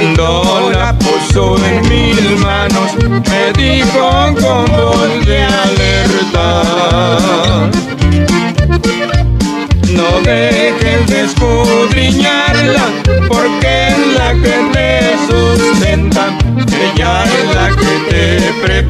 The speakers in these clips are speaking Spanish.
Cuando la puso en mis manos, me dijo con voz de alerta. No dejes de escudriñarla, porque es la que te sustenta. Ella es la que te prepara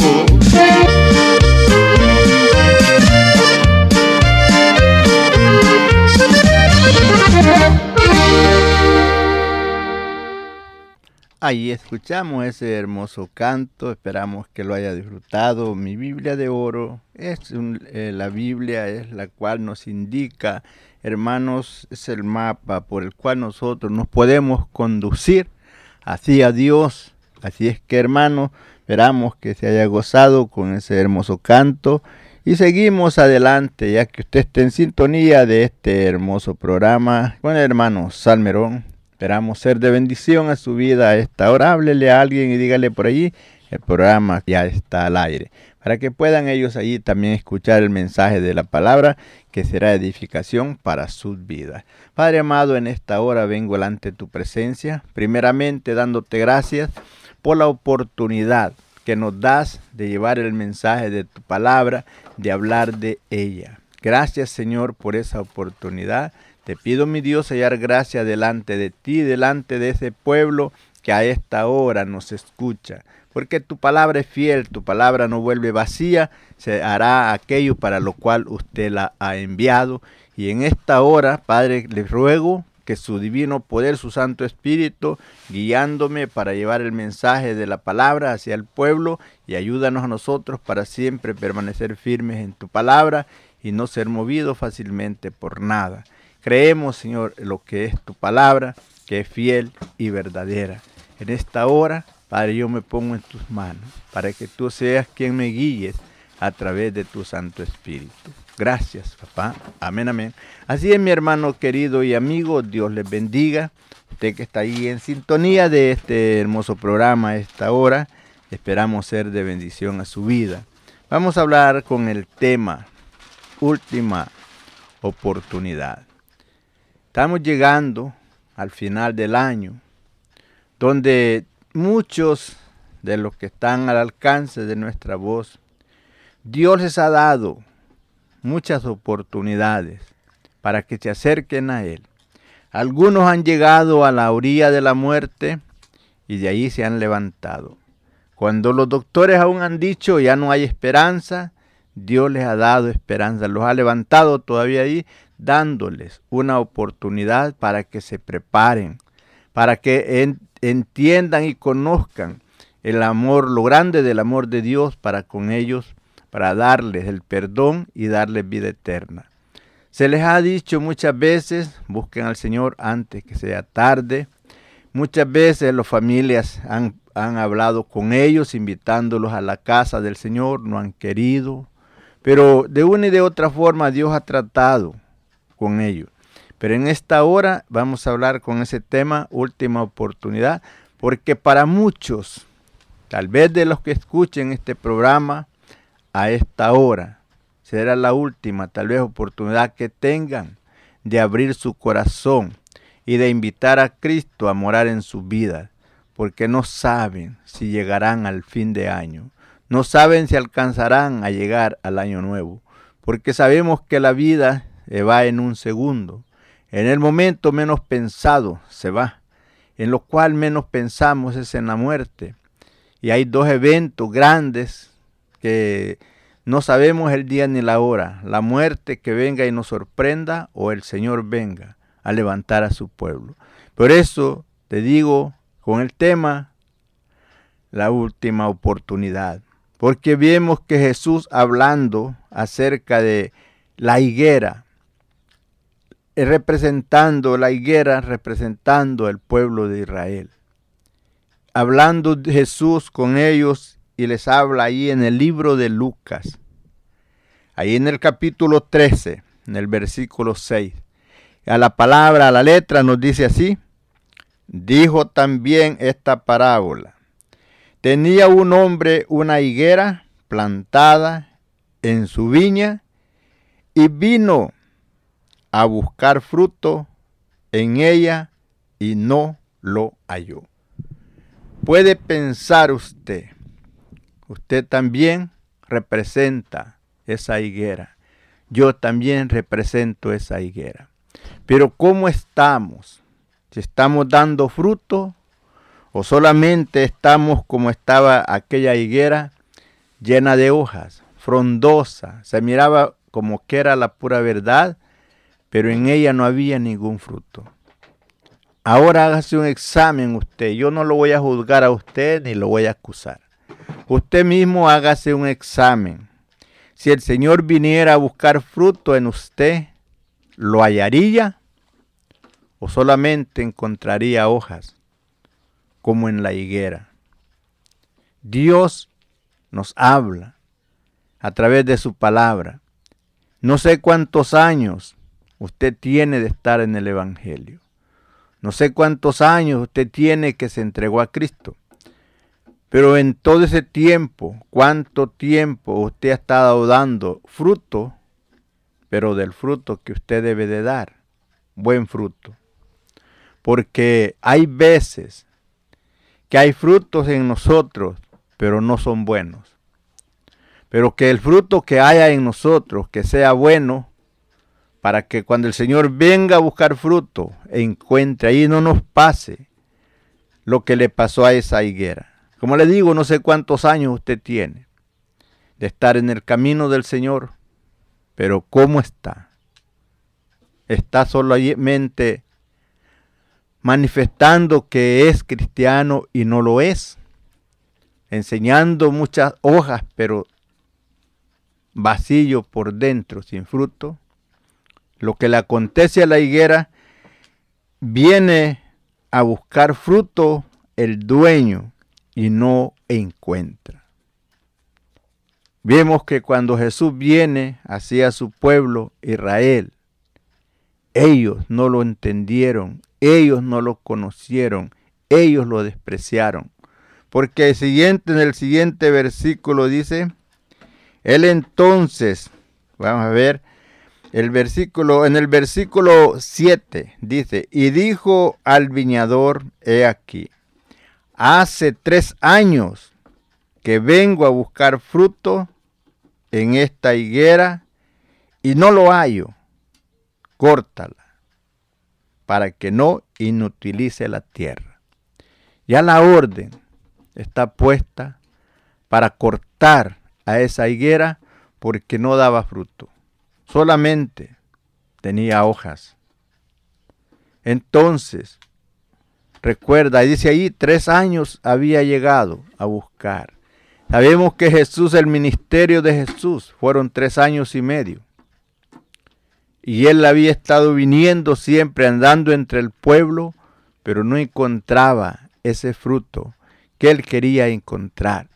Ahí escuchamos ese hermoso canto, esperamos que lo haya disfrutado. Mi Biblia de oro es eh, la Biblia, es la cual nos indica, hermanos, es el mapa por el cual nosotros nos podemos conducir hacia Dios. Así es que, hermanos, esperamos que se haya gozado con ese hermoso canto y seguimos adelante, ya que usted está en sintonía de este hermoso programa con el hermano Salmerón. Esperamos ser de bendición a su vida a esta hora. Háblele a alguien y dígale por allí, el programa ya está al aire. Para que puedan ellos allí también escuchar el mensaje de la palabra que será edificación para sus vidas. Padre amado, en esta hora vengo ante tu presencia, primeramente dándote gracias por la oportunidad que nos das de llevar el mensaje de tu palabra, de hablar de ella. Gracias Señor por esa oportunidad. Te pido, mi Dios, hallar gracia delante de ti, delante de ese pueblo que a esta hora nos escucha. Porque tu palabra es fiel, tu palabra no vuelve vacía, se hará aquello para lo cual usted la ha enviado. Y en esta hora, Padre, le ruego que su divino poder, su Santo Espíritu, guiándome para llevar el mensaje de la palabra hacia el pueblo y ayúdanos a nosotros para siempre permanecer firmes en tu palabra y no ser movidos fácilmente por nada. Creemos, Señor, lo que es tu palabra, que es fiel y verdadera. En esta hora, Padre, yo me pongo en tus manos para que tú seas quien me guíes a través de tu Santo Espíritu. Gracias, papá. Amén, amén. Así es, mi hermano querido y amigo, Dios les bendiga. Usted que está ahí en sintonía de este hermoso programa a esta hora, esperamos ser de bendición a su vida. Vamos a hablar con el tema última oportunidad. Estamos llegando al final del año, donde muchos de los que están al alcance de nuestra voz, Dios les ha dado muchas oportunidades para que se acerquen a Él. Algunos han llegado a la orilla de la muerte y de ahí se han levantado. Cuando los doctores aún han dicho ya no hay esperanza, Dios les ha dado esperanza, los ha levantado todavía ahí, dándoles una oportunidad para que se preparen, para que en, entiendan y conozcan el amor, lo grande del amor de Dios para con ellos, para darles el perdón y darles vida eterna. Se les ha dicho muchas veces, busquen al Señor antes que sea tarde. Muchas veces las familias han, han hablado con ellos, invitándolos a la casa del Señor, no han querido. Pero de una y de otra forma Dios ha tratado con ellos. Pero en esta hora vamos a hablar con ese tema, última oportunidad, porque para muchos, tal vez de los que escuchen este programa a esta hora, será la última, tal vez, oportunidad que tengan de abrir su corazón y de invitar a Cristo a morar en su vida, porque no saben si llegarán al fin de año, no saben si alcanzarán a llegar al año nuevo, porque sabemos que la vida se va en un segundo, en el momento menos pensado se va, en lo cual menos pensamos es en la muerte. Y hay dos eventos grandes que no sabemos el día ni la hora, la muerte que venga y nos sorprenda o el Señor venga a levantar a su pueblo. Por eso te digo con el tema, la última oportunidad. Porque vemos que Jesús hablando acerca de la higuera, eh, representando la higuera, representando el pueblo de Israel. Hablando Jesús con ellos y les habla ahí en el libro de Lucas, ahí en el capítulo 13, en el versículo 6. A la palabra, a la letra nos dice así, dijo también esta parábola. Tenía un hombre una higuera plantada en su viña y vino a buscar fruto en ella y no lo halló. Puede pensar usted, Usted también representa esa higuera. Yo también represento esa higuera. Pero ¿cómo estamos? Si estamos dando fruto o solamente estamos como estaba aquella higuera llena de hojas, frondosa, se miraba como que era la pura verdad, pero en ella no había ningún fruto. Ahora hágase un examen usted. Yo no lo voy a juzgar a usted ni lo voy a acusar. Usted mismo hágase un examen. Si el Señor viniera a buscar fruto en usted, ¿lo hallaría? ¿O solamente encontraría hojas como en la higuera? Dios nos habla a través de su palabra. No sé cuántos años usted tiene de estar en el Evangelio. No sé cuántos años usted tiene que se entregó a Cristo. Pero en todo ese tiempo, ¿cuánto tiempo usted ha estado dando fruto? Pero del fruto que usted debe de dar, buen fruto. Porque hay veces que hay frutos en nosotros, pero no son buenos. Pero que el fruto que haya en nosotros, que sea bueno, para que cuando el Señor venga a buscar fruto, encuentre ahí, no nos pase lo que le pasó a esa higuera. Como le digo, no sé cuántos años usted tiene de estar en el camino del Señor, pero ¿cómo está? Está solamente manifestando que es cristiano y no lo es, enseñando muchas hojas, pero vacío por dentro, sin fruto. Lo que le acontece a la higuera viene a buscar fruto el dueño y no encuentra. Vemos que cuando Jesús viene hacia su pueblo Israel, ellos no lo entendieron, ellos no lo conocieron, ellos lo despreciaron. Porque el siguiente, en el siguiente versículo dice, él entonces, vamos a ver, el versículo, en el versículo 7 dice, y dijo al viñador, he aquí, Hace tres años que vengo a buscar fruto en esta higuera y no lo hallo. Córtala para que no inutilice la tierra. Ya la orden está puesta para cortar a esa higuera porque no daba fruto. Solamente tenía hojas. Entonces Recuerda, dice ahí, tres años había llegado a buscar. Sabemos que Jesús, el ministerio de Jesús, fueron tres años y medio. Y él había estado viniendo siempre andando entre el pueblo, pero no encontraba ese fruto que él quería encontrar.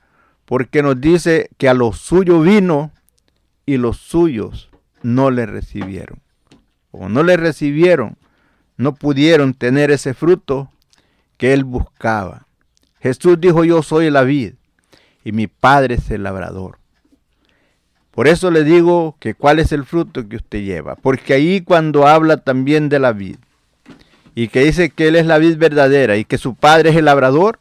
Porque nos dice que a los suyos vino y los suyos no le recibieron. O no le recibieron, no pudieron tener ese fruto que él buscaba. Jesús dijo, yo soy la vid y mi padre es el labrador. Por eso le digo que cuál es el fruto que usted lleva. Porque ahí cuando habla también de la vid y que dice que él es la vid verdadera y que su padre es el labrador,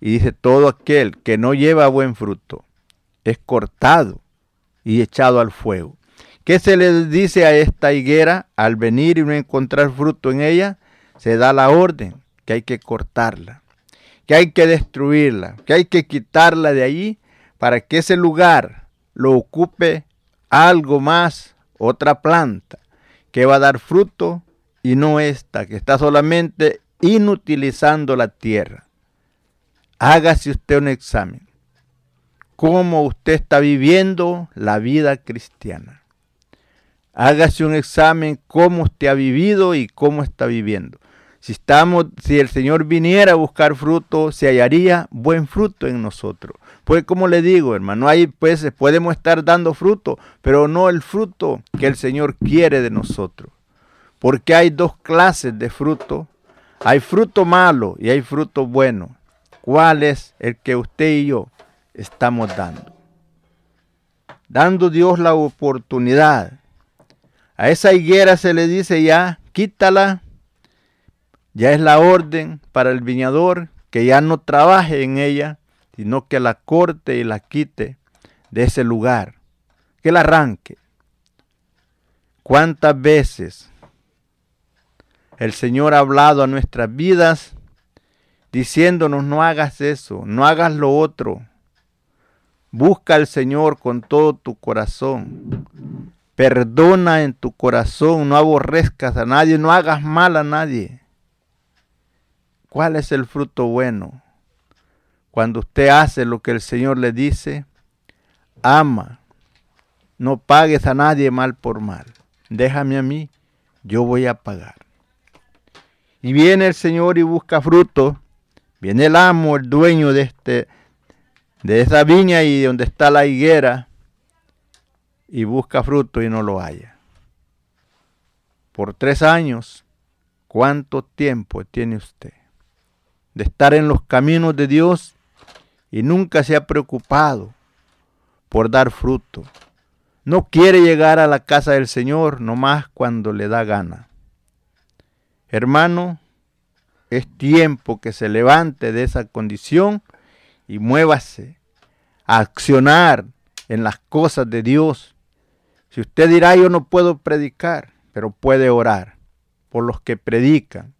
y dice todo aquel que no lleva buen fruto es cortado y echado al fuego. ¿Qué se le dice a esta higuera al venir y no encontrar fruto en ella? Se da la orden que hay que cortarla, que hay que destruirla, que hay que quitarla de allí para que ese lugar lo ocupe algo más, otra planta, que va a dar fruto y no esta, que está solamente inutilizando la tierra. Hágase usted un examen. ¿Cómo usted está viviendo la vida cristiana? Hágase un examen cómo usted ha vivido y cómo está viviendo. Si estamos, si el Señor viniera a buscar fruto, se hallaría buen fruto en nosotros. Pues como le digo, hermano, ahí pues podemos estar dando fruto, pero no el fruto que el Señor quiere de nosotros. Porque hay dos clases de fruto. Hay fruto malo y hay fruto bueno. ¿Cuál es el que usted y yo estamos dando? Dando Dios la oportunidad. A esa higuera se le dice ya, quítala. Ya es la orden para el viñador que ya no trabaje en ella sino que la corte y la quite de ese lugar, que la arranque. ¿Cuántas veces el Señor ha hablado a nuestras vidas diciéndonos no hagas eso, no hagas lo otro? Busca al Señor con todo tu corazón. Perdona en tu corazón, no aborrezcas a nadie, no hagas mal a nadie. ¿Cuál es el fruto bueno? Cuando usted hace lo que el Señor le dice, ama. No pagues a nadie mal por mal. Déjame a mí, yo voy a pagar. Y viene el Señor y busca fruto. Viene el amo, el dueño de este de esa viña y donde está la higuera y busca fruto y no lo haya. Por tres años, ¿cuánto tiempo tiene usted de estar en los caminos de Dios y nunca se ha preocupado por dar fruto. No quiere llegar a la casa del Señor nomás cuando le da gana. Hermano, es tiempo que se levante de esa condición y muévase a accionar en las cosas de Dios. Si usted dirá yo no puedo predicar, pero puede orar por los que predican,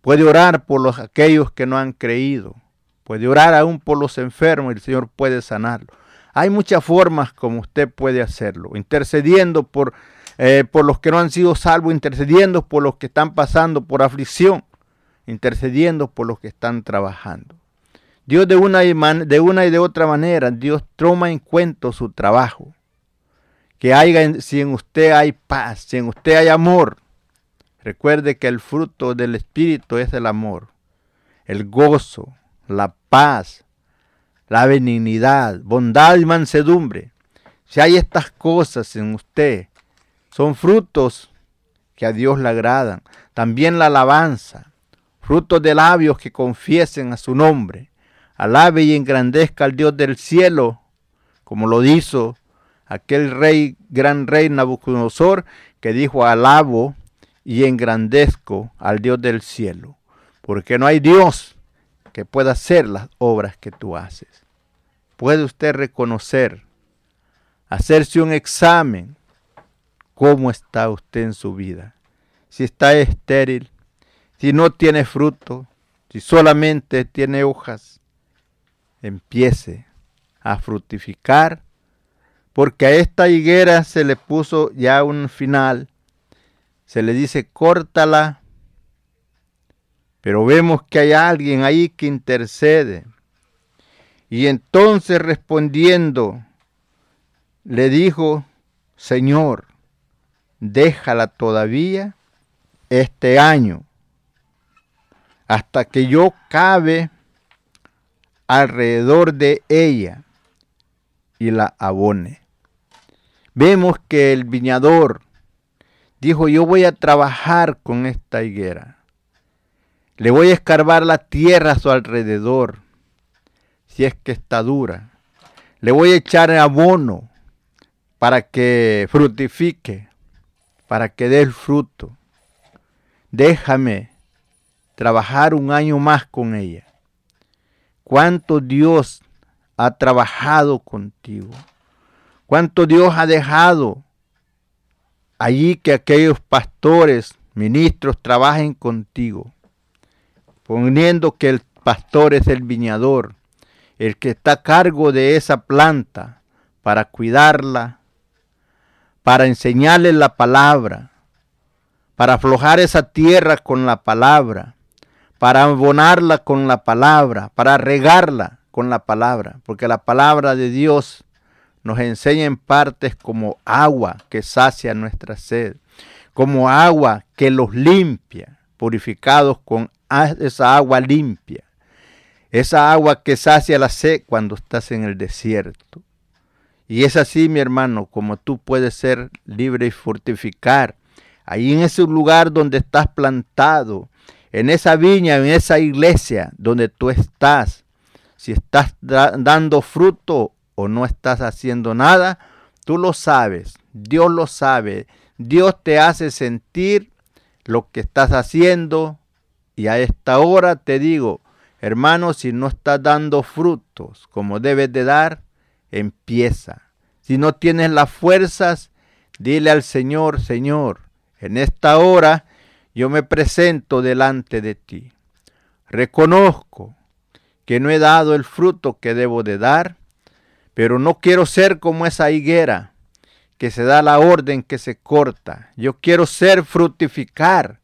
puede orar por los aquellos que no han creído, Puede orar aún por los enfermos y el Señor puede sanarlo. Hay muchas formas como usted puede hacerlo. Intercediendo por, eh, por los que no han sido salvos, intercediendo por los que están pasando por aflicción, intercediendo por los que están trabajando. Dios de una, y de una y de otra manera, Dios toma en cuenta su trabajo. Que haya, si en usted hay paz, si en usted hay amor, recuerde que el fruto del Espíritu es el amor, el gozo, la paz, la benignidad, bondad y mansedumbre. Si hay estas cosas en usted, son frutos que a Dios le agradan. También la alabanza, frutos de labios que confiesen a su nombre. Alabe y engrandezca al Dios del cielo, como lo hizo aquel rey, gran rey Nabucodonosor, que dijo, alabo y engrandezco al Dios del cielo, porque no hay Dios que pueda hacer las obras que tú haces. Puede usted reconocer, hacerse un examen, cómo está usted en su vida. Si está estéril, si no tiene fruto, si solamente tiene hojas, empiece a frutificar, porque a esta higuera se le puso ya un final. Se le dice, córtala pero vemos que hay alguien ahí que intercede. Y entonces respondiendo, le dijo, Señor, déjala todavía este año, hasta que yo cabe alrededor de ella y la abone. Vemos que el viñador dijo, yo voy a trabajar con esta higuera. Le voy a escarbar la tierra a su alrededor, si es que está dura. Le voy a echar abono para que frutifique, para que dé el fruto. Déjame trabajar un año más con ella. Cuánto Dios ha trabajado contigo. Cuánto Dios ha dejado allí que aquellos pastores, ministros trabajen contigo, poniendo que el pastor es el viñador, el que está a cargo de esa planta para cuidarla, para enseñarle la palabra, para aflojar esa tierra con la palabra, para abonarla con la palabra, para regarla con la palabra, porque la palabra de Dios nos enseña en partes como agua que sacia nuestra sed, como agua que los limpia, purificados con esa agua limpia, esa agua que sacia la sed cuando estás en el desierto. Y es así, mi hermano, como tú puedes ser libre y fortificar. Ahí en ese lugar donde estás plantado, en esa viña, en esa iglesia donde tú estás, si estás dando fruto o no estás haciendo nada, tú lo sabes, Dios lo sabe, Dios te hace sentir lo que estás haciendo y a esta hora te digo, hermano, si no estás dando frutos como debes de dar, empieza. Si no tienes las fuerzas, dile al Señor, Señor, en esta hora yo me presento delante de ti. Reconozco que no he dado el fruto que debo de dar, pero no quiero ser como esa higuera que se da la orden que se corta. Yo quiero ser fructificar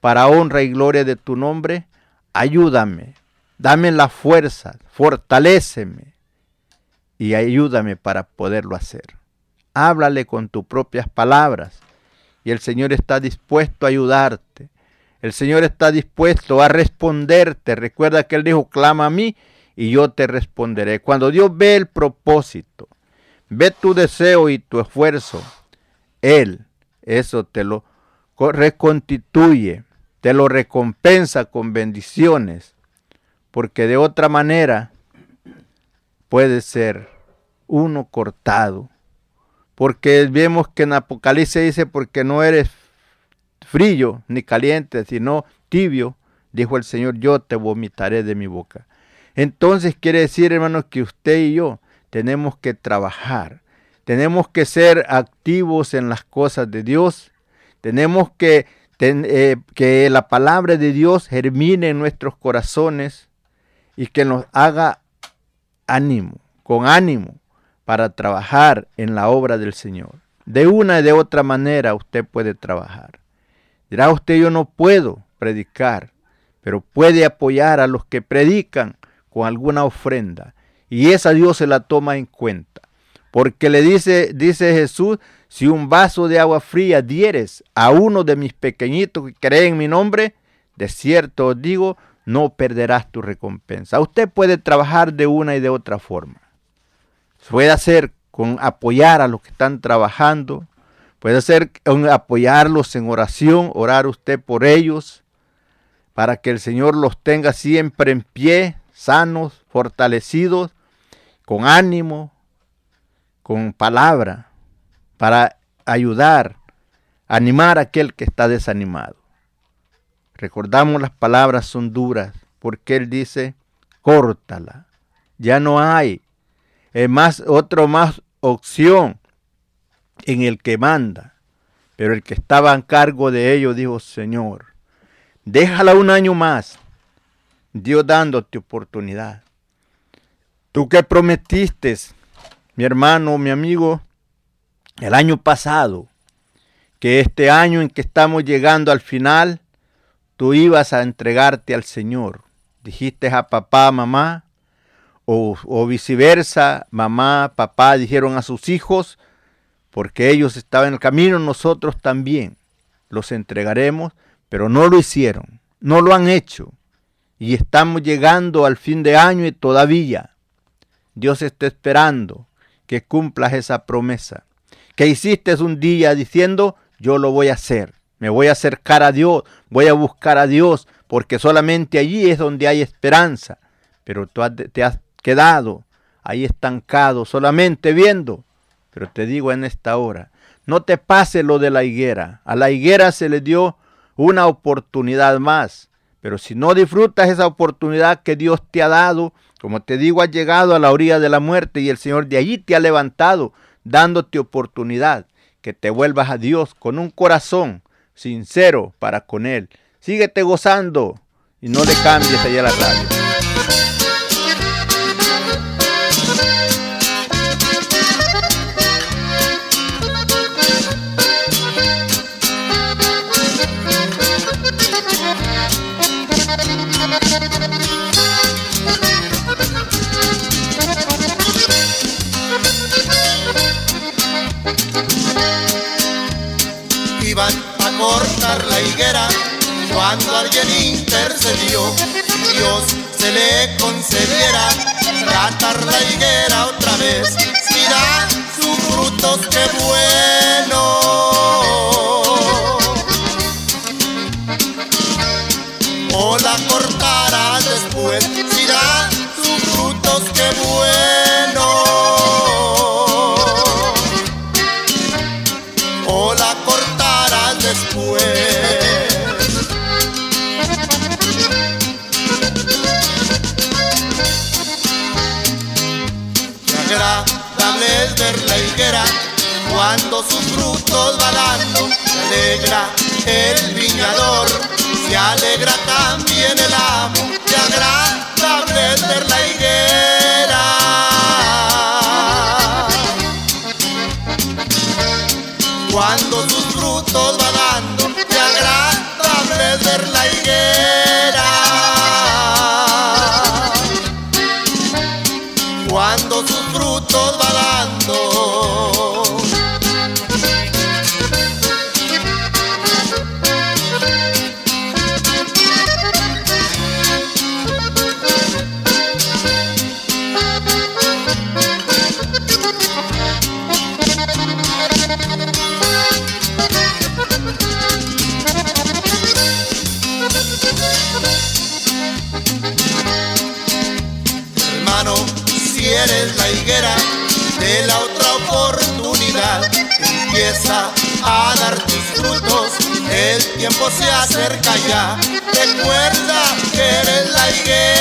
para honra y gloria de tu nombre. Ayúdame, dame la fuerza, fortaléceme y ayúdame para poderlo hacer. Háblale con tus propias palabras y el Señor está dispuesto a ayudarte. El Señor está dispuesto a responderte. Recuerda que Él dijo, clama a mí y yo te responderé. Cuando Dios ve el propósito, ve tu deseo y tu esfuerzo, Él eso te lo reconstituye, te lo recompensa con bendiciones, porque de otra manera puede ser uno cortado. Porque vemos que en Apocalipsis dice, porque no eres frío ni caliente, sino tibio, dijo el Señor, yo te vomitaré de mi boca. Entonces quiere decir, hermanos, que usted y yo tenemos que trabajar, tenemos que ser activos en las cosas de Dios, tenemos que, eh, que la palabra de Dios germine en nuestros corazones y que nos haga ánimo, con ánimo, para trabajar en la obra del Señor. De una y de otra manera usted puede trabajar. Dirá usted, yo no puedo predicar, pero puede apoyar a los que predican con alguna ofrenda. Y esa Dios se la toma en cuenta. Porque le dice, dice Jesús, si un vaso de agua fría dieres a uno de mis pequeñitos que creen en mi nombre, de cierto os digo, no perderás tu recompensa. Usted puede trabajar de una y de otra forma. Puede hacer con apoyar a los que están trabajando, puede hacer apoyarlos en oración, orar usted por ellos, para que el Señor los tenga siempre en pie, sanos, fortalecidos, con ánimo, con palabra, para ayudar, animar a aquel que está desanimado. Recordamos las palabras son duras, porque Él dice, córtala. Ya no hay más, otro más opción en el que manda. Pero el que estaba en cargo de ello dijo, Señor, déjala un año más. Dios dándote oportunidad. Tú que prometiste, mi hermano, mi amigo, el año pasado, que este año en que estamos llegando al final, tú ibas a entregarte al Señor. Dijiste a papá, mamá, o, o, viceversa, mamá, papá dijeron a sus hijos, porque ellos estaban en el camino, nosotros también los entregaremos, pero no lo hicieron, no lo han hecho. Y estamos llegando al fin de año y todavía Dios está esperando que cumplas esa promesa. Que hiciste un día diciendo, yo lo voy a hacer, me voy a acercar a Dios, voy a buscar a Dios, porque solamente allí es donde hay esperanza. Pero tú te has quedado ahí estancado, solamente viendo. Pero te digo en esta hora, no te pase lo de la higuera. A la higuera se le dio una oportunidad más. Pero si no disfrutas esa oportunidad que Dios te ha dado, como te digo, has llegado a la orilla de la muerte y el Señor de allí te ha levantado, dándote oportunidad que te vuelvas a Dios con un corazón sincero para con Él. Síguete gozando y no le cambies allá la radio. La higuera cuando alguien intercedió. Dios se le concediera tratar la higuera otra vez. Mira sus frutos, qué bueno. Alegra el viñador, se alegra también el amo. Se agradable se acerca ya, recuerda que eres la higuera.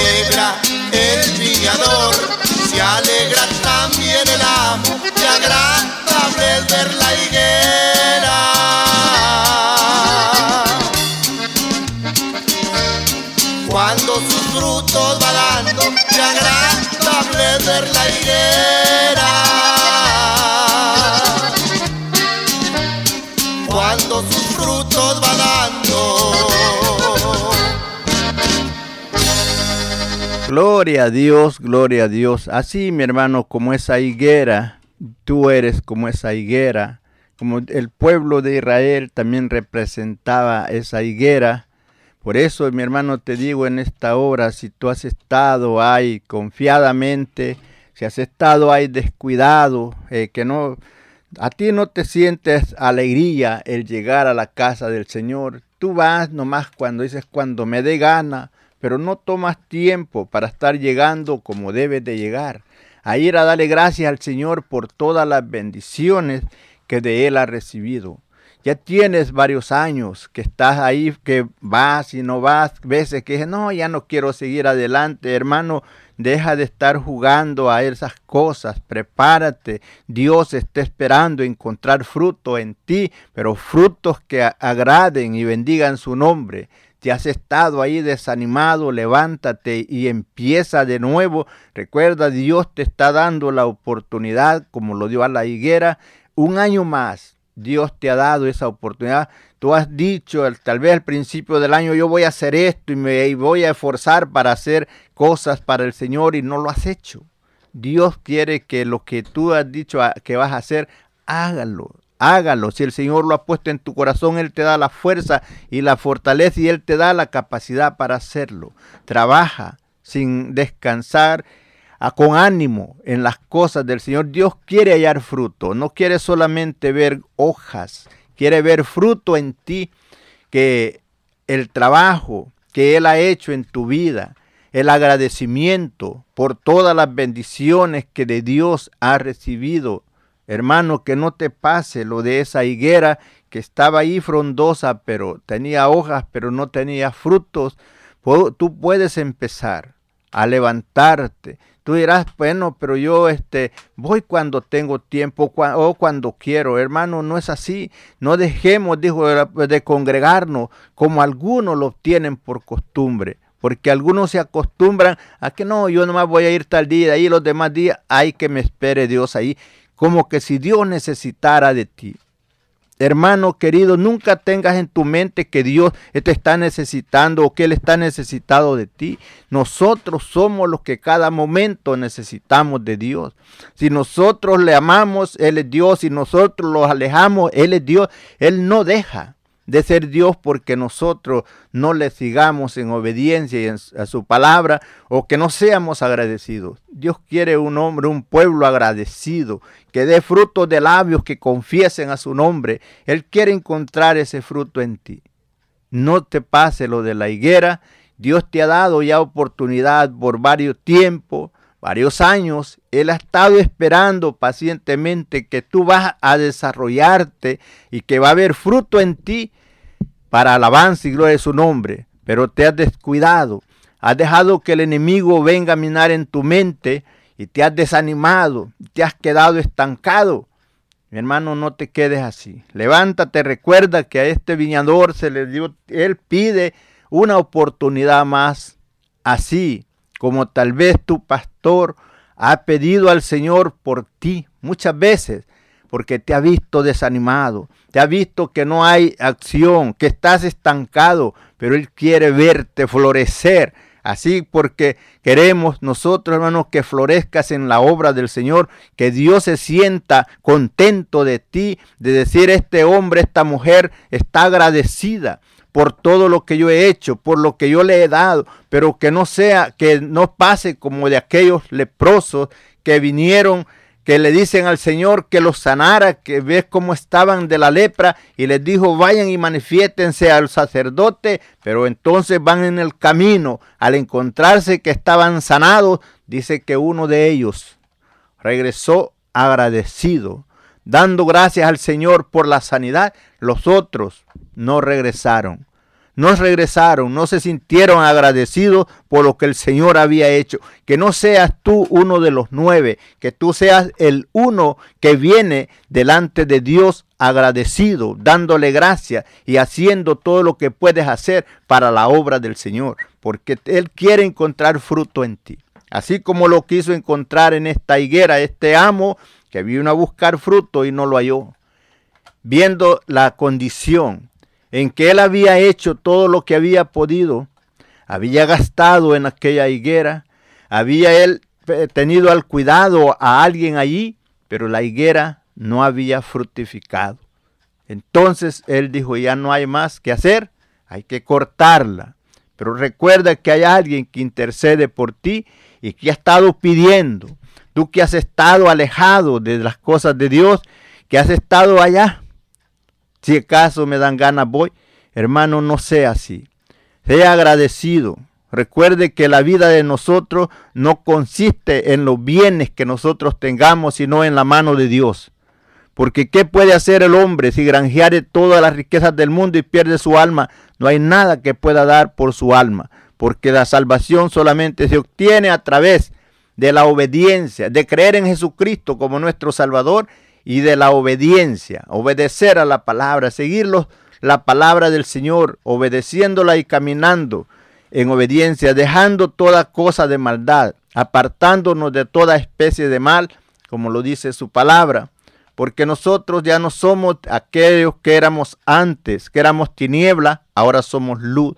Alegra el viñador, se alegra también el amo. Se agradable es ver Gloria a Dios, gloria a Dios. Así, mi hermano, como esa higuera, tú eres como esa higuera. Como el pueblo de Israel también representaba esa higuera. Por eso, mi hermano, te digo en esta hora, si tú has estado ahí confiadamente, si has estado ahí descuidado, eh, que no a ti no te sientes alegría el llegar a la casa del Señor. Tú vas nomás cuando dices cuando me dé gana, pero no tomas tiempo para estar llegando como debes de llegar. A ir a darle gracias al Señor por todas las bendiciones que de Él ha recibido. ya tienes varios años que estás ahí, que vas y no vas, veces que no, ya no quiero seguir adelante, hermano, deja de estar jugando a esas cosas, prepárate, Dios está esperando encontrar fruto en ti, pero frutos que agraden y bendigan su nombre. Te has estado ahí desanimado, levántate y empieza de nuevo. Recuerda, Dios te está dando la oportunidad, como lo dio a la higuera, un año más Dios te ha dado esa oportunidad. Tú has dicho, tal vez al principio del año, yo voy a hacer esto y me voy a esforzar para hacer cosas para el Señor y no lo has hecho. Dios quiere que lo que tú has dicho que vas a hacer, hágalo. Hágalo. Si el Señor lo ha puesto en tu corazón, Él te da la fuerza y la fortaleza y Él te da la capacidad para hacerlo. Trabaja sin descansar con ánimo en las cosas del Señor. Dios quiere hallar fruto, no quiere solamente ver hojas, quiere ver fruto en ti, que el trabajo que Él ha hecho en tu vida, el agradecimiento por todas las bendiciones que de Dios ha recibido. Hermano, que no te pase lo de esa higuera que estaba ahí frondosa, pero tenía hojas, pero no tenía frutos. Tú puedes empezar a levantarte Tú dirás, bueno, pero yo este, voy cuando tengo tiempo o cuando quiero. Hermano, no es así. No dejemos, dijo, de congregarnos como algunos lo tienen por costumbre. Porque algunos se acostumbran a que no, yo nomás voy a ir tal día, ahí los demás días hay que me espere Dios ahí. Como que si Dios necesitara de ti. Hermano querido, nunca tengas en tu mente que Dios te está necesitando o que Él está necesitado de ti. Nosotros somos los que cada momento necesitamos de Dios. Si nosotros le amamos, Él es Dios. Si nosotros los alejamos, Él es Dios. Él no deja de ser Dios porque nosotros no le sigamos en obediencia a su palabra o que no seamos agradecidos. Dios quiere un hombre, un pueblo agradecido, que dé frutos de labios que confiesen a su nombre. Él quiere encontrar ese fruto en ti. No te pase lo de la higuera. Dios te ha dado ya oportunidad por varios tiempos, varios años. Él ha estado esperando pacientemente que tú vas a desarrollarte y que va a haber fruto en ti para alabanza y gloria de su nombre, pero te has descuidado, has dejado que el enemigo venga a minar en tu mente y te has desanimado, te has quedado estancado. Mi hermano, no te quedes así. Levántate, recuerda que a este viñador se le dio, él pide una oportunidad más, así como tal vez tu pastor ha pedido al Señor por ti muchas veces porque te ha visto desanimado, te ha visto que no hay acción, que estás estancado, pero Él quiere verte florecer. Así porque queremos nosotros, hermanos, que florezcas en la obra del Señor, que Dios se sienta contento de ti, de decir, este hombre, esta mujer está agradecida por todo lo que yo he hecho, por lo que yo le he dado, pero que no sea, que no pase como de aquellos leprosos que vinieron que le dicen al Señor que los sanara, que ves cómo estaban de la lepra y les dijo vayan y manifiéstense al sacerdote, pero entonces van en el camino, al encontrarse que estaban sanados, dice que uno de ellos regresó agradecido, dando gracias al Señor por la sanidad, los otros no regresaron no regresaron, no se sintieron agradecidos por lo que el Señor había hecho. Que no seas tú uno de los nueve, que tú seas el uno que viene delante de Dios agradecido, dándole gracia y haciendo todo lo que puedes hacer para la obra del Señor, porque Él quiere encontrar fruto en ti. Así como lo quiso encontrar en esta higuera, este amo que vino a buscar fruto y no lo halló. Viendo la condición, en que él había hecho todo lo que había podido, había gastado en aquella higuera, había él eh, tenido al cuidado a alguien allí, pero la higuera no había fructificado. Entonces él dijo, ya no hay más que hacer, hay que cortarla. Pero recuerda que hay alguien que intercede por ti y que ha estado pidiendo. Tú que has estado alejado de las cosas de Dios, que has estado allá si acaso me dan ganas, voy. Hermano, no sea así. Sea agradecido. Recuerde que la vida de nosotros no consiste en los bienes que nosotros tengamos, sino en la mano de Dios. Porque ¿qué puede hacer el hombre si granjeare todas las riquezas del mundo y pierde su alma? No hay nada que pueda dar por su alma, porque la salvación solamente se obtiene a través de la obediencia, de creer en Jesucristo como nuestro Salvador y de la obediencia, obedecer a la palabra, seguirlos la palabra del Señor, obedeciéndola y caminando en obediencia, dejando toda cosa de maldad, apartándonos de toda especie de mal, como lo dice su palabra, porque nosotros ya no somos aquellos que éramos antes, que éramos tiniebla, ahora somos luz,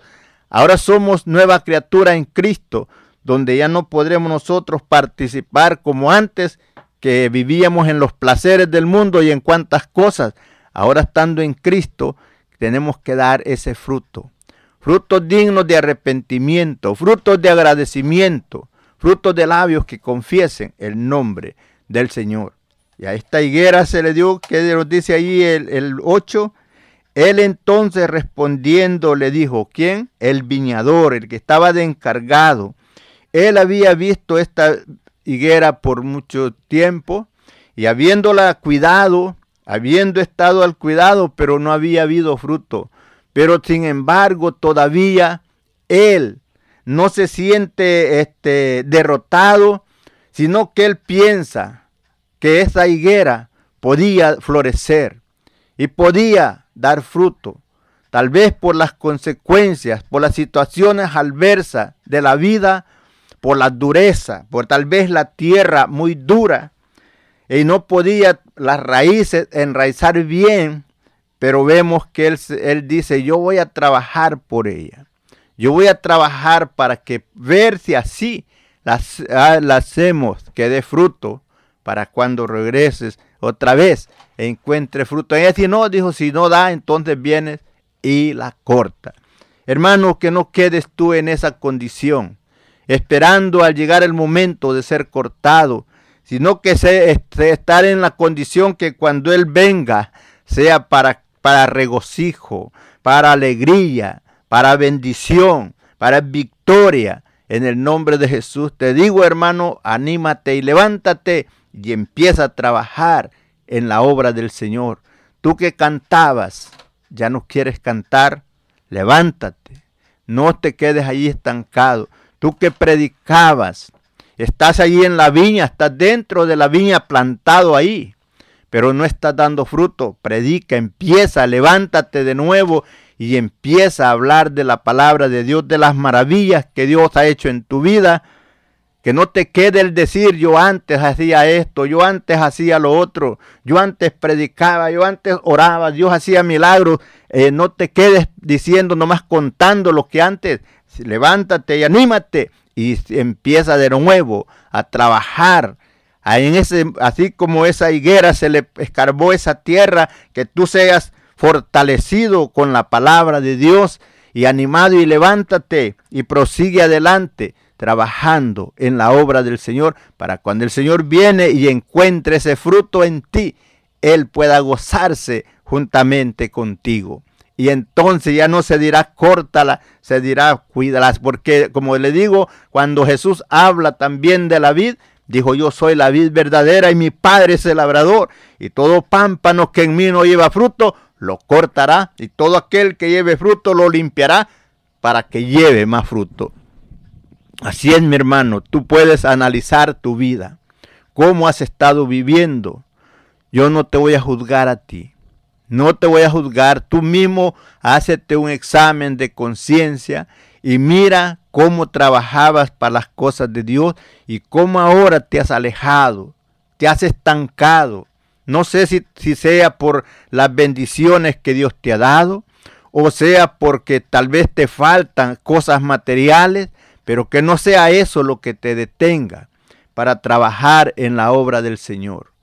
ahora somos nueva criatura en Cristo, donde ya no podremos nosotros participar como antes, que vivíamos en los placeres del mundo y en cuantas cosas, ahora estando en Cristo, tenemos que dar ese fruto. Frutos dignos de arrepentimiento, frutos de agradecimiento, frutos de labios que confiesen el nombre del Señor. Y a esta higuera se le dio, que nos dice ahí el, el 8, él entonces respondiendo le dijo, ¿quién? El viñador, el que estaba de encargado. Él había visto esta higuera por mucho tiempo y habiéndola cuidado, habiendo estado al cuidado, pero no había habido fruto. Pero sin embargo, todavía él no se siente este, derrotado, sino que él piensa que esa higuera podía florecer y podía dar fruto. Tal vez por las consecuencias, por las situaciones adversas de la vida, por la dureza, por tal vez la tierra muy dura, y no podía las raíces enraizar bien, pero vemos que él, él dice, yo voy a trabajar por ella. Yo voy a trabajar para que ver si así la, ah, hacemos que dé fruto para cuando regreses otra vez encuentre fruto. Ella si no, dijo, si no da, entonces vienes y la corta. Hermano, que no quedes tú en esa condición, esperando al llegar el momento de ser cortado, sino que se, estar en la condición que cuando Él venga sea para, para regocijo, para alegría, para bendición, para victoria. En el nombre de Jesús te digo, hermano, anímate y levántate y empieza a trabajar en la obra del Señor. Tú que cantabas, ya no quieres cantar, levántate. No te quedes ahí estancado. Tú que predicabas, Estás ahí en la viña, estás dentro de la viña plantado ahí, pero no estás dando fruto. Predica, empieza, levántate de nuevo y empieza a hablar de la palabra de Dios, de las maravillas que Dios ha hecho en tu vida. Que no te quede el decir, yo antes hacía esto, yo antes hacía lo otro, yo antes predicaba, yo antes oraba, Dios hacía milagros. Eh, no te quedes diciendo, nomás contando lo que antes. Levántate y anímate y empieza de nuevo a trabajar. En ese, así como esa higuera se le escarbó esa tierra, que tú seas fortalecido con la palabra de Dios y animado y levántate y prosigue adelante trabajando en la obra del Señor para cuando el Señor viene y encuentre ese fruto en ti, Él pueda gozarse juntamente contigo. Y entonces ya no se dirá córtala, se dirá cuídalas. Porque como le digo, cuando Jesús habla también de la vid, dijo yo soy la vid verdadera y mi padre es el labrador. Y todo pámpano que en mí no lleva fruto, lo cortará. Y todo aquel que lleve fruto lo limpiará para que lleve más fruto. Así es mi hermano, tú puedes analizar tu vida, cómo has estado viviendo. Yo no te voy a juzgar a ti. No te voy a juzgar, tú mismo hácete un examen de conciencia y mira cómo trabajabas para las cosas de Dios y cómo ahora te has alejado, te has estancado. No sé si, si sea por las bendiciones que Dios te ha dado o sea porque tal vez te faltan cosas materiales, pero que no sea eso lo que te detenga para trabajar en la obra del Señor.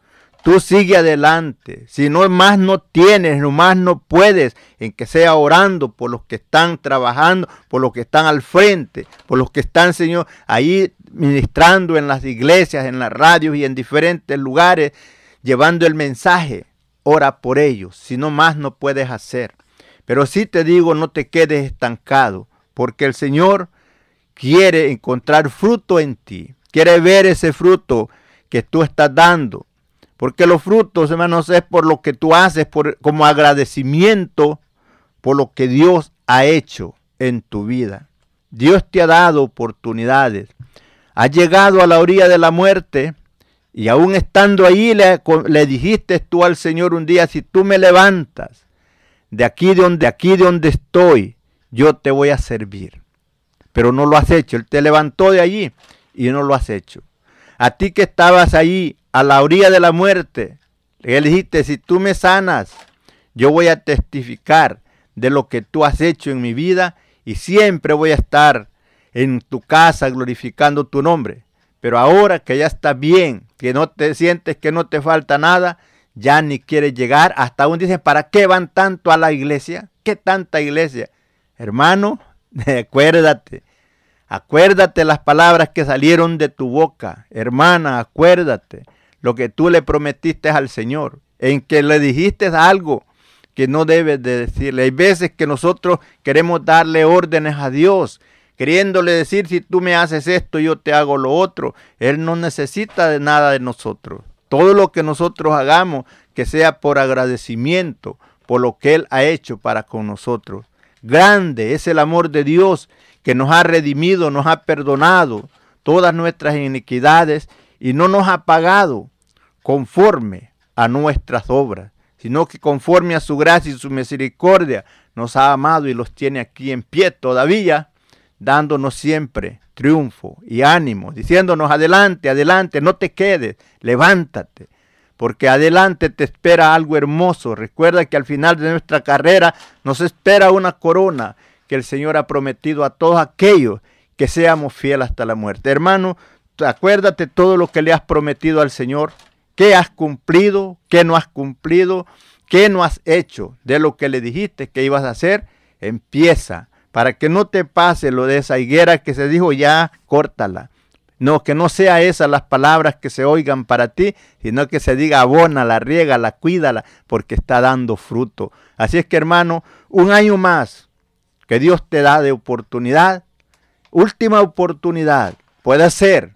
Tú sigue adelante. Si no más no tienes, no más no puedes, en que sea orando por los que están trabajando, por los que están al frente, por los que están, Señor, ahí ministrando en las iglesias, en las radios y en diferentes lugares, llevando el mensaje. Ora por ellos. Si no más no puedes hacer. Pero sí te digo, no te quedes estancado, porque el Señor quiere encontrar fruto en ti. Quiere ver ese fruto que tú estás dando Porque los frutos, hermanos, es por lo que tú haces, por, como agradecimiento por lo que Dios ha hecho en tu vida. Dios te ha dado oportunidades. Has llegado a la orilla de la muerte y aún estando ahí le, dijiste tú al Señor un día, si tú me levantas de aquí de donde, aquí de donde estoy, yo te voy a servir. Pero no lo has hecho. Él te levantó de allí y no lo has hecho. A ti que estabas ahí a la orilla de la muerte, le dijiste, si tú me sanas, yo voy a testificar de lo que tú has hecho en mi vida y siempre voy a estar en tu casa glorificando tu nombre. Pero ahora que ya estás bien, que no te sientes que no te falta nada, ya ni quieres llegar. Hasta aún dicen, ¿para qué van tanto a la iglesia? ¿Qué tanta iglesia? Hermano, acuérdate. Acuérdate las palabras que salieron de tu boca. Hermana, acuérdate lo que tú le prometiste al Señor. En que le dijiste algo que no debes de decirle. Hay veces que nosotros queremos darle órdenes a Dios, queriéndole decir, si tú me haces esto, yo te hago lo otro. Él no necesita de nada de nosotros. Todo lo que nosotros hagamos, que sea por agradecimiento, por lo que Él ha hecho para con nosotros. Grande es el amor de Dios que nos ha redimido, nos ha perdonado todas nuestras iniquidades y no nos ha pagado conforme a nuestras obras sino que conforme a su gracia y su misericordia nos ha amado y los tiene aquí en pie todavía, dándonos siempre triunfo y ánimo, diciéndonos adelante, adelante, no te quedes, levántate, porque adelante te espera algo hermoso. Recuerda que al final de nuestra carrera nos espera una corona que el Señor ha prometido a todos aquellos que seamos fieles hasta la muerte. Hermano, acuérdate todo lo que le has prometido al Señor, ¿Qué has cumplido? ¿Qué no has cumplido? ¿Qué no has hecho de lo que le dijiste que ibas a hacer? Empieza para que no te pase lo de esa higuera que se dijo ya, córtala. No, que no sea esas las palabras que se oigan para ti, sino que se diga abónala, riégala, cuídala, porque está dando fruto. Así es que hermano, un año más que Dios te da de oportunidad, última oportunidad, puede ser,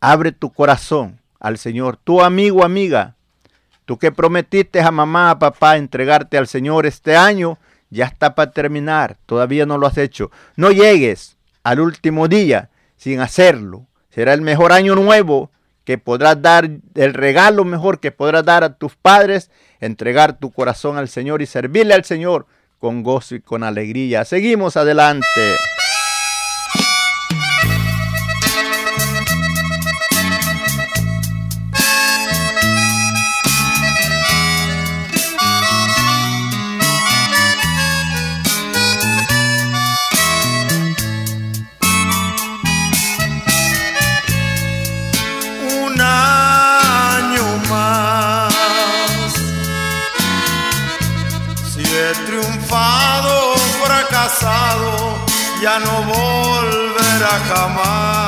abre tu corazón, al Señor. Tu amigo, amiga, tú que prometiste a mamá, a papá entregarte al Señor este año, ya está para terminar, todavía no lo has hecho. No llegues al último día sin hacerlo. Será el mejor año nuevo que podrás dar, el regalo mejor que podrás dar a tus padres, entregar tu corazón al Señor y servirle al Señor con gozo y con alegría. Seguimos adelante. Ya no volverá jamás.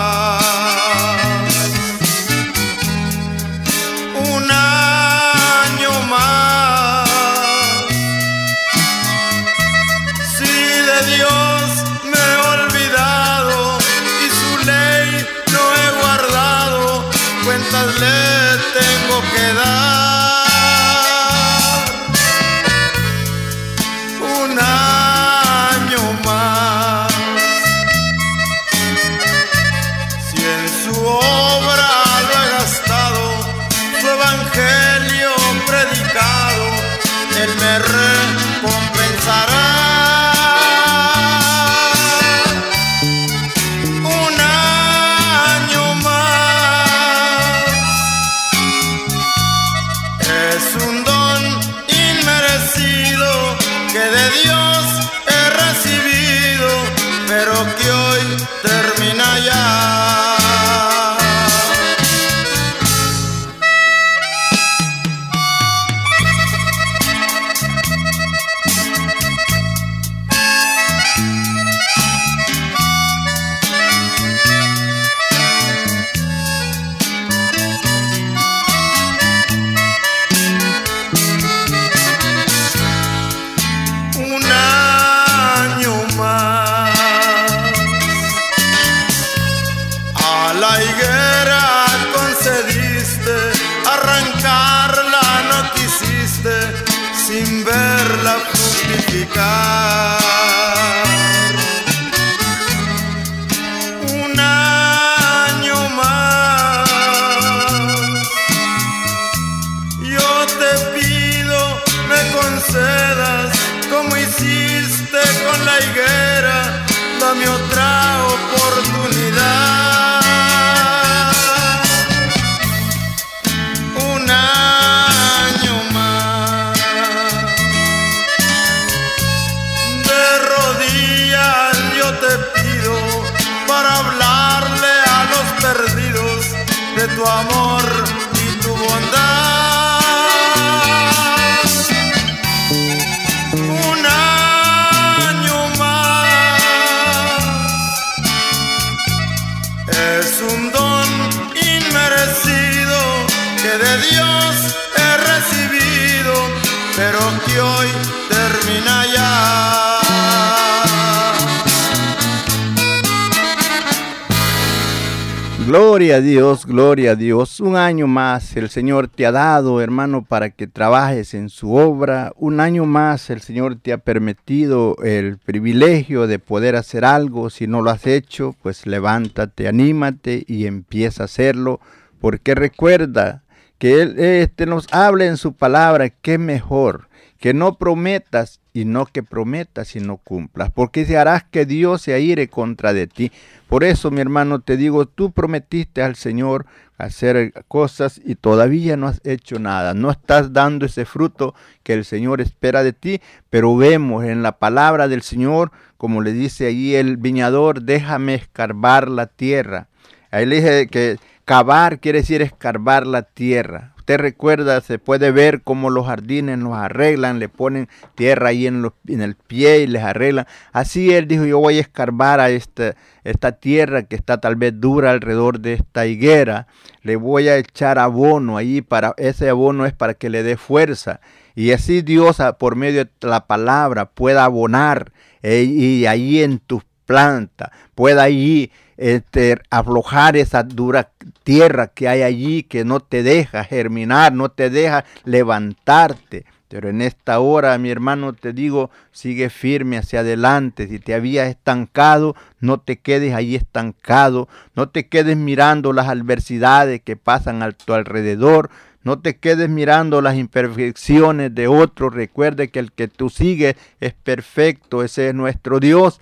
Tu amor y tu bondad. Un año más es un don inmerecido que de Dios he recibido, pero que hoy Gloria a Dios, gloria a Dios. Un año más el Señor te ha dado, hermano, para que trabajes en su obra. Un año más el Señor te ha permitido el privilegio de poder hacer algo. Si no lo has hecho, pues levántate, anímate y empieza a hacerlo. Porque recuerda que Él este, nos habla en su palabra que mejor que no prometas y no que prometas y no cumplas, porque se harás que Dios se aire contra de ti. Por eso, mi hermano, te digo, tú prometiste al Señor hacer cosas y todavía no has hecho nada. No estás dando ese fruto que el Señor espera de ti, pero vemos en la palabra del Señor, como le dice allí el viñador, déjame escarbar la tierra. Ahí le dije que cavar quiere decir escarbar la tierra. Usted recuerda, se puede ver cómo los jardines los arreglan, le ponen tierra ahí en, en el pie y les arreglan. Así él dijo, yo voy a escarbar a esta, esta tierra que está tal vez dura alrededor de esta higuera. Le voy a echar abono ahí, para, ese abono es para que le dé fuerza. Y así Dios por medio de la palabra pueda abonar eh, y ahí en tus plantas, pueda allí este, aflojar esa dura tierra que hay allí que no te deja germinar, no te deja levantarte. Pero en esta hora, mi hermano, te digo, sigue firme hacia adelante. Si te habías estancado, no te quedes ahí estancado. No te quedes mirando las adversidades que pasan a tu alrededor. No te quedes mirando las imperfecciones de otros. Recuerde que el que tú sigues es perfecto. Ese es nuestro Dios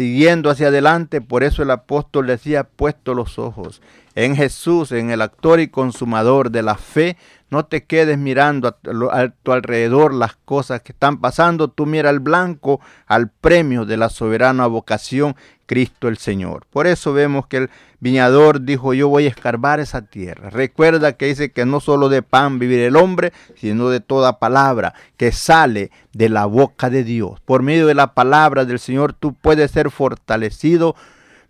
siguiendo hacia adelante. Por eso el apóstol decía, puesto los ojos en Jesús, en el actor y consumador de la fe. No te quedes mirando a, tu alrededor las cosas que están pasando. Tú mira al blanco, al premio de la soberana vocación, Cristo el Señor. Por eso vemos que el viñador dijo, yo voy a escarbar esa tierra. Recuerda que dice que no solo de pan vivir el hombre, sino de toda palabra que sale de la boca de Dios. Por medio de la palabra del Señor tú puedes ser fortalecido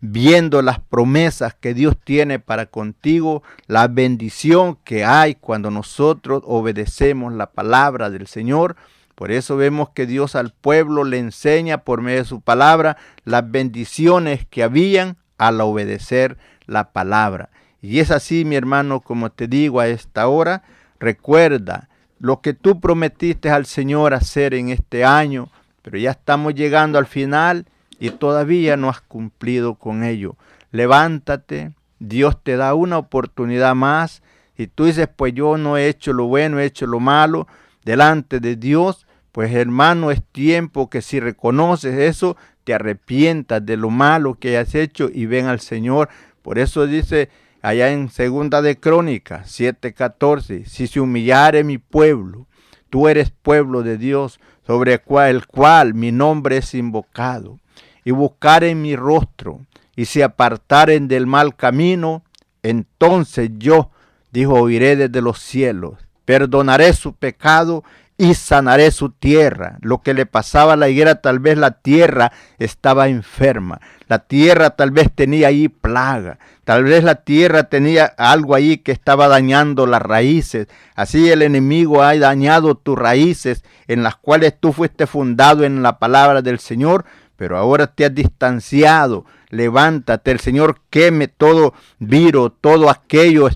viendo las promesas que Dios tiene para contigo, la bendición que hay cuando nosotros obedecemos la palabra del Señor. Por eso vemos que Dios al pueblo le enseña por medio de su palabra las bendiciones que habían al obedecer la palabra. Y es así, mi hermano, como te digo a esta hora, recuerda lo que tú prometiste al Señor hacer en este año, pero ya estamos llegando al final y todavía no has cumplido con ello. Levántate, Dios te da una oportunidad más. Y tú dices, pues yo no he hecho lo bueno, he hecho lo malo delante de Dios, pues hermano, es tiempo que si reconoces eso, te arrepientas de lo malo que has hecho y ven al Señor. Por eso dice allá en Segunda de Crónicas 7:14, si se humillare mi pueblo, tú eres pueblo de Dios, sobre el cual mi nombre es invocado y buscaren mi rostro y se apartaren del mal camino, entonces yo, dijo, oiré desde los cielos, perdonaré su pecado y sanaré su tierra. Lo que le pasaba a la higuera, tal vez la tierra estaba enferma, la tierra tal vez tenía ahí plaga, tal vez la tierra tenía algo ahí que estaba dañando las raíces. Así el enemigo ha dañado tus raíces en las cuales tú fuiste fundado en la palabra del Señor, pero ahora te has distanciado. Levántate, el Señor queme todo viro, todo aquello,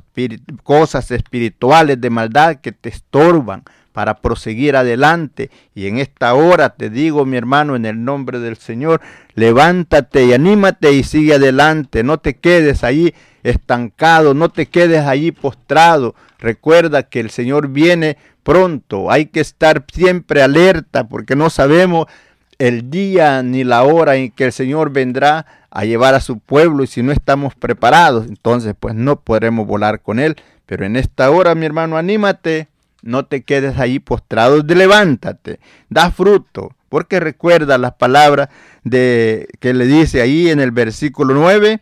cosas espirituales de maldad que te estorban para proseguir adelante. Y en esta hora te digo, mi hermano, en el nombre del Señor, levántate y anímate y sigue adelante. No te quedes ahí estancado, no te quedes allí postrado. Recuerda que el Señor viene pronto. Hay que estar siempre alerta porque no sabemos el día ni la hora en que el Señor vendrá a llevar a su pueblo y si no estamos preparados, entonces pues no podremos volar con Él. Pero en esta hora, mi hermano, anímate, no te quedes ahí postrado, levántate, da fruto, porque recuerda las palabras de que le dice ahí en el versículo 9,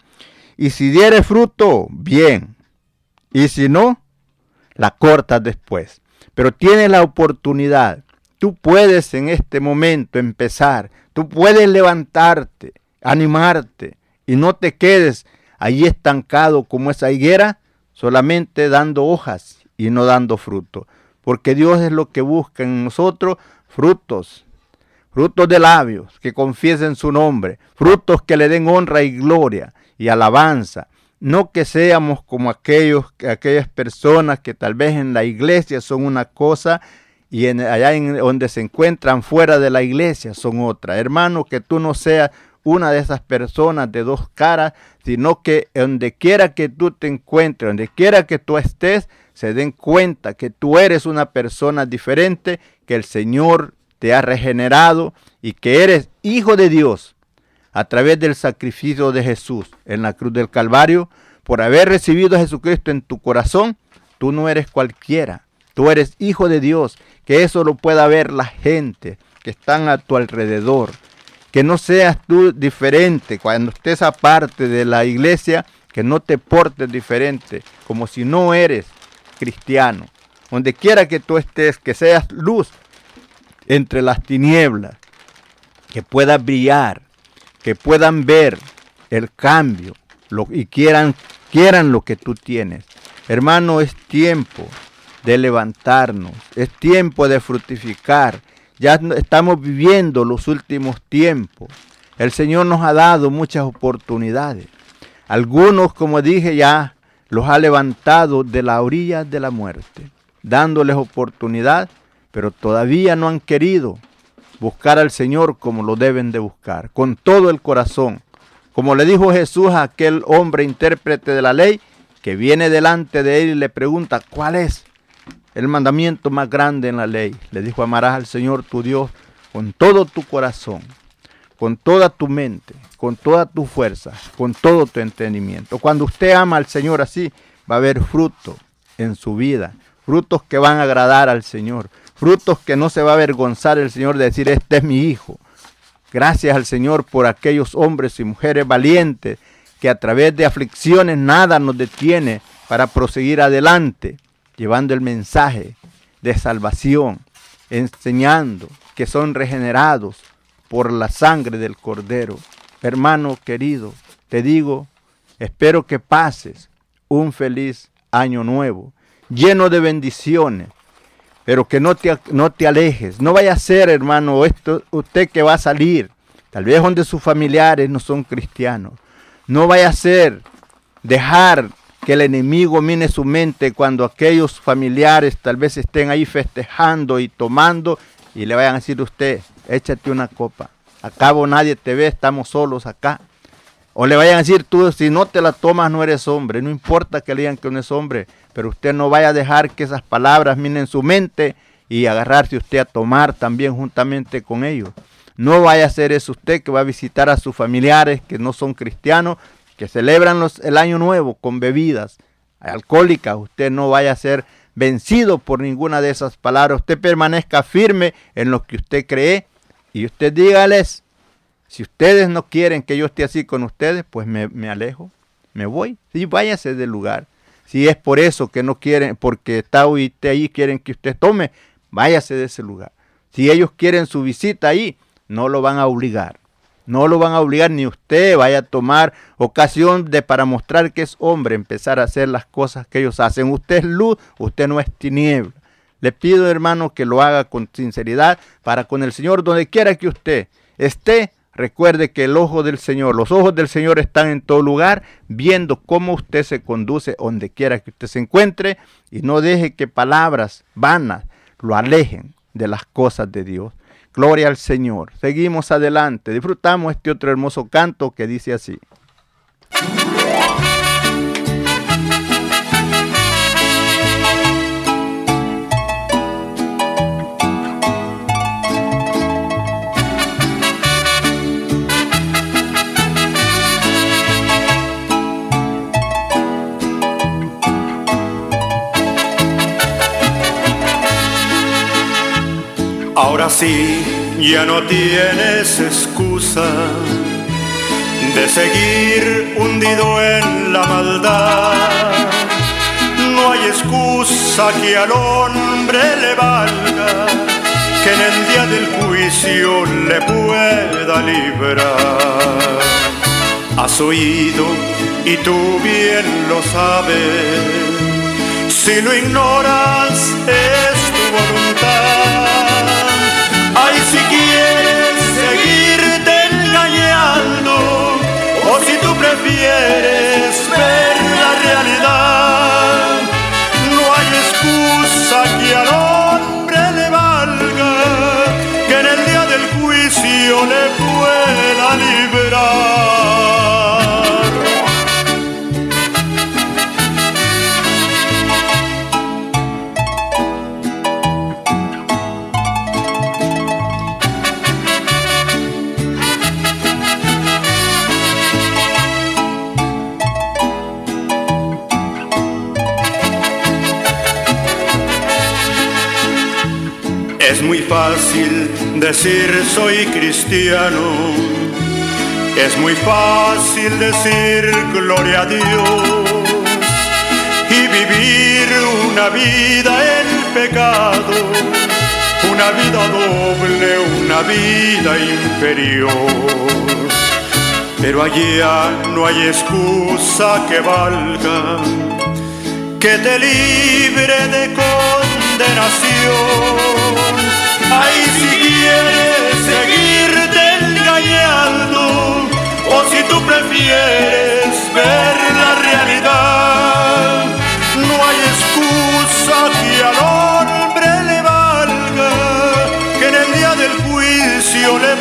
y si diere fruto, bien, y si no, la cortas después. Pero tienes la oportunidad Tú puedes en este momento empezar, tú puedes levantarte, animarte y no te quedes ahí estancado como esa higuera, solamente dando hojas y no dando fruto. Porque Dios es lo que busca en nosotros, frutos, frutos de labios que confiesen su nombre, frutos que le den honra y gloria y alabanza. No que seamos como aquellos, aquellas personas que tal vez en la iglesia son una cosa y allá donde se encuentran fuera de la iglesia son otra. Hermano, que tú no seas una de esas personas de dos caras, sino que donde quiera que tú te encuentres, donde quiera que tú estés, se den cuenta que tú eres una persona diferente, que el Señor te ha regenerado y que eres hijo de Dios a través del sacrificio de Jesús en la cruz del Calvario. Por haber recibido a Jesucristo en tu corazón, tú no eres cualquiera, tú eres hijo de Dios que eso lo pueda ver la gente que están a tu alrededor. Que no seas tú diferente cuando estés aparte de la iglesia, que no te portes diferente, como si no eres cristiano. Donde quiera que tú estés, que seas luz entre las tinieblas, que puedas brillar, que puedan ver el cambio y quieran, quieran lo que tú tienes. Hermano, es tiempo de levantarnos, es tiempo de fructificar. Ya estamos viviendo los últimos tiempos. El Señor nos ha dado muchas oportunidades. Algunos, como dije ya, los ha levantado de la orilla de la muerte, dándoles oportunidad, pero todavía no han querido buscar al Señor como lo deben de buscar, con todo el corazón. Como le dijo Jesús a aquel hombre intérprete de la ley, que viene delante de él y le pregunta, ¿cuál es? El mandamiento más grande en la ley. Le dijo, amarás al Señor tu Dios con todo tu corazón, con toda tu mente, con toda tu fuerza, con todo tu entendimiento. Cuando usted ama al Señor así, va a haber fruto en su vida, frutos que van a agradar al Señor, frutos que no se va a avergonzar el Señor de decir, este es mi hijo. Gracias al Señor por aquellos hombres y mujeres valientes que a través de aflicciones nada nos detiene para proseguir adelante llevando el mensaje de salvación, enseñando que son regenerados por la sangre del Cordero. Hermano querido, te digo, espero que pases un feliz año nuevo, lleno de bendiciones, pero que no te, no te alejes. No vaya a ser, hermano, esto, usted que va a salir, tal vez donde sus familiares no son cristianos. No vaya a ser dejar que el enemigo mine su mente cuando aquellos familiares tal vez estén ahí festejando y tomando y le vayan a decir a usted, échate una copa. Acabo nadie te ve, estamos solos acá. O le vayan a decir tú, si no te la tomas no eres hombre. No importa que le digan que no es hombre, pero usted no vaya a dejar que esas palabras minen su mente y agarrarse usted a tomar también juntamente con ellos. No vaya a ser eso usted que va a visitar a sus familiares que no son cristianos que celebran el año nuevo con bebidas alcohólicas, usted no vaya a ser vencido por ninguna de esas palabras, usted permanezca firme en lo que usted cree y usted dígales, si ustedes no quieren que yo esté así con ustedes, pues me, alejo, me voy, sí, váyase del lugar. Si es por eso que no quieren, porque está usted ahí, quieren que usted tome, váyase de ese lugar. Si ellos quieren su visita ahí, no lo van a obligar. No lo van a obligar ni usted vaya a tomar ocasión de para mostrar que es hombre, empezar a hacer las cosas que ellos hacen. Usted es luz, usted no es tiniebla. Le pido, hermano, que lo haga con sinceridad para con el Señor, donde quiera que usted esté. Recuerde que el ojo del Señor, los ojos del Señor están en todo lugar, viendo cómo usted se conduce donde quiera que usted se encuentre y no deje que palabras vanas lo alejen de las cosas de Dios. Gloria al Señor. Seguimos adelante. Disfrutamos este otro hermoso canto que dice así. Ahora sí, ya no tienes excusa de seguir hundido en la maldad. No hay excusa que al hombre le valga, que en el día del juicio le pueda librar. Has oído y tú bien lo sabes, si lo ignoras es tu voluntad si quieres seguirte engañando, o si tú prefieres ver la realidad, no hay excusa que al hombre le valga, que en el día del juicio le decir soy cristiano. Es muy fácil decir gloria a Dios y vivir una vida en pecado, una vida doble, una vida inferior. Pero allá no hay excusa que valga que te libre de condenación si quieres seguirte engañando, o si tú prefieres ver la realidad, no hay excusa que al hombre le valga, que en el día del juicio le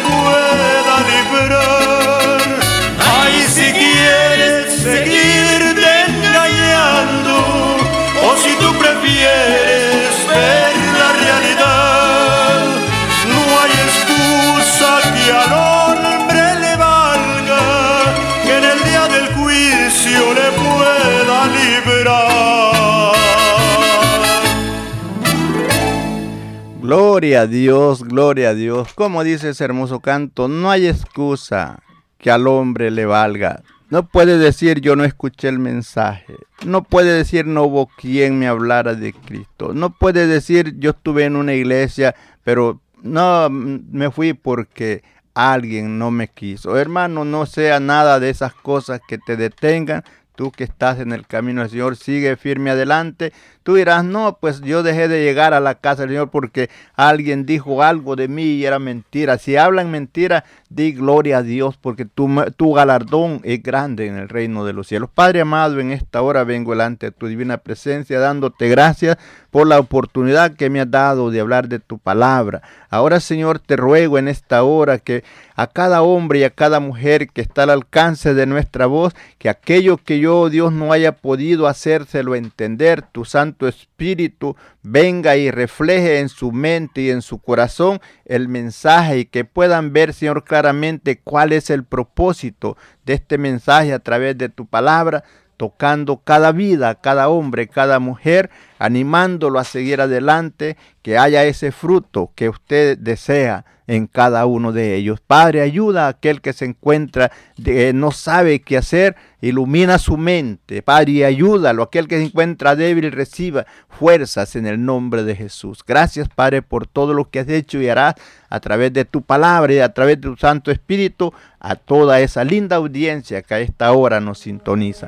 Gloria a Dios, gloria a Dios. Como dice ese hermoso canto, no hay excusa que al hombre le valga. No puede decir yo no escuché el mensaje. No puede decir no hubo quien me hablara de Cristo. No puede decir yo estuve en una iglesia, pero no me fui porque alguien no me quiso. Hermano, no sea nada de esas cosas que te detengan. Tú que estás en el camino del Señor, sigue firme adelante. Tú dirás, no, pues yo dejé de llegar a la casa del Señor porque alguien dijo algo de mí y era mentira. Si hablan mentira, di gloria a Dios porque tu, tu galardón es grande en el reino de los cielos. Padre amado, en esta hora vengo delante de tu divina presencia dándote gracias por la oportunidad que me has dado de hablar de tu palabra. Ahora, Señor, te ruego en esta hora que a cada hombre y a cada mujer que está al alcance de nuestra voz, que aquello que yo, Dios, no haya podido hacérselo entender, tu Santo Espíritu venga y refleje en su mente y en su corazón el mensaje y que puedan ver, Señor, claramente cuál es el propósito de este mensaje a través de tu palabra tocando cada vida, cada hombre, cada mujer, animándolo a seguir adelante, que haya ese fruto que usted desea en cada uno de ellos. Padre, ayuda a aquel que se encuentra, de, no sabe qué hacer, ilumina su mente. Padre, ayúdalo. Aquel que se encuentra débil, reciba fuerzas en el nombre de Jesús. Gracias, Padre, por todo lo que has hecho y harás a través de tu palabra y a través de tu Santo Espíritu a toda esa linda audiencia que a esta hora nos sintoniza.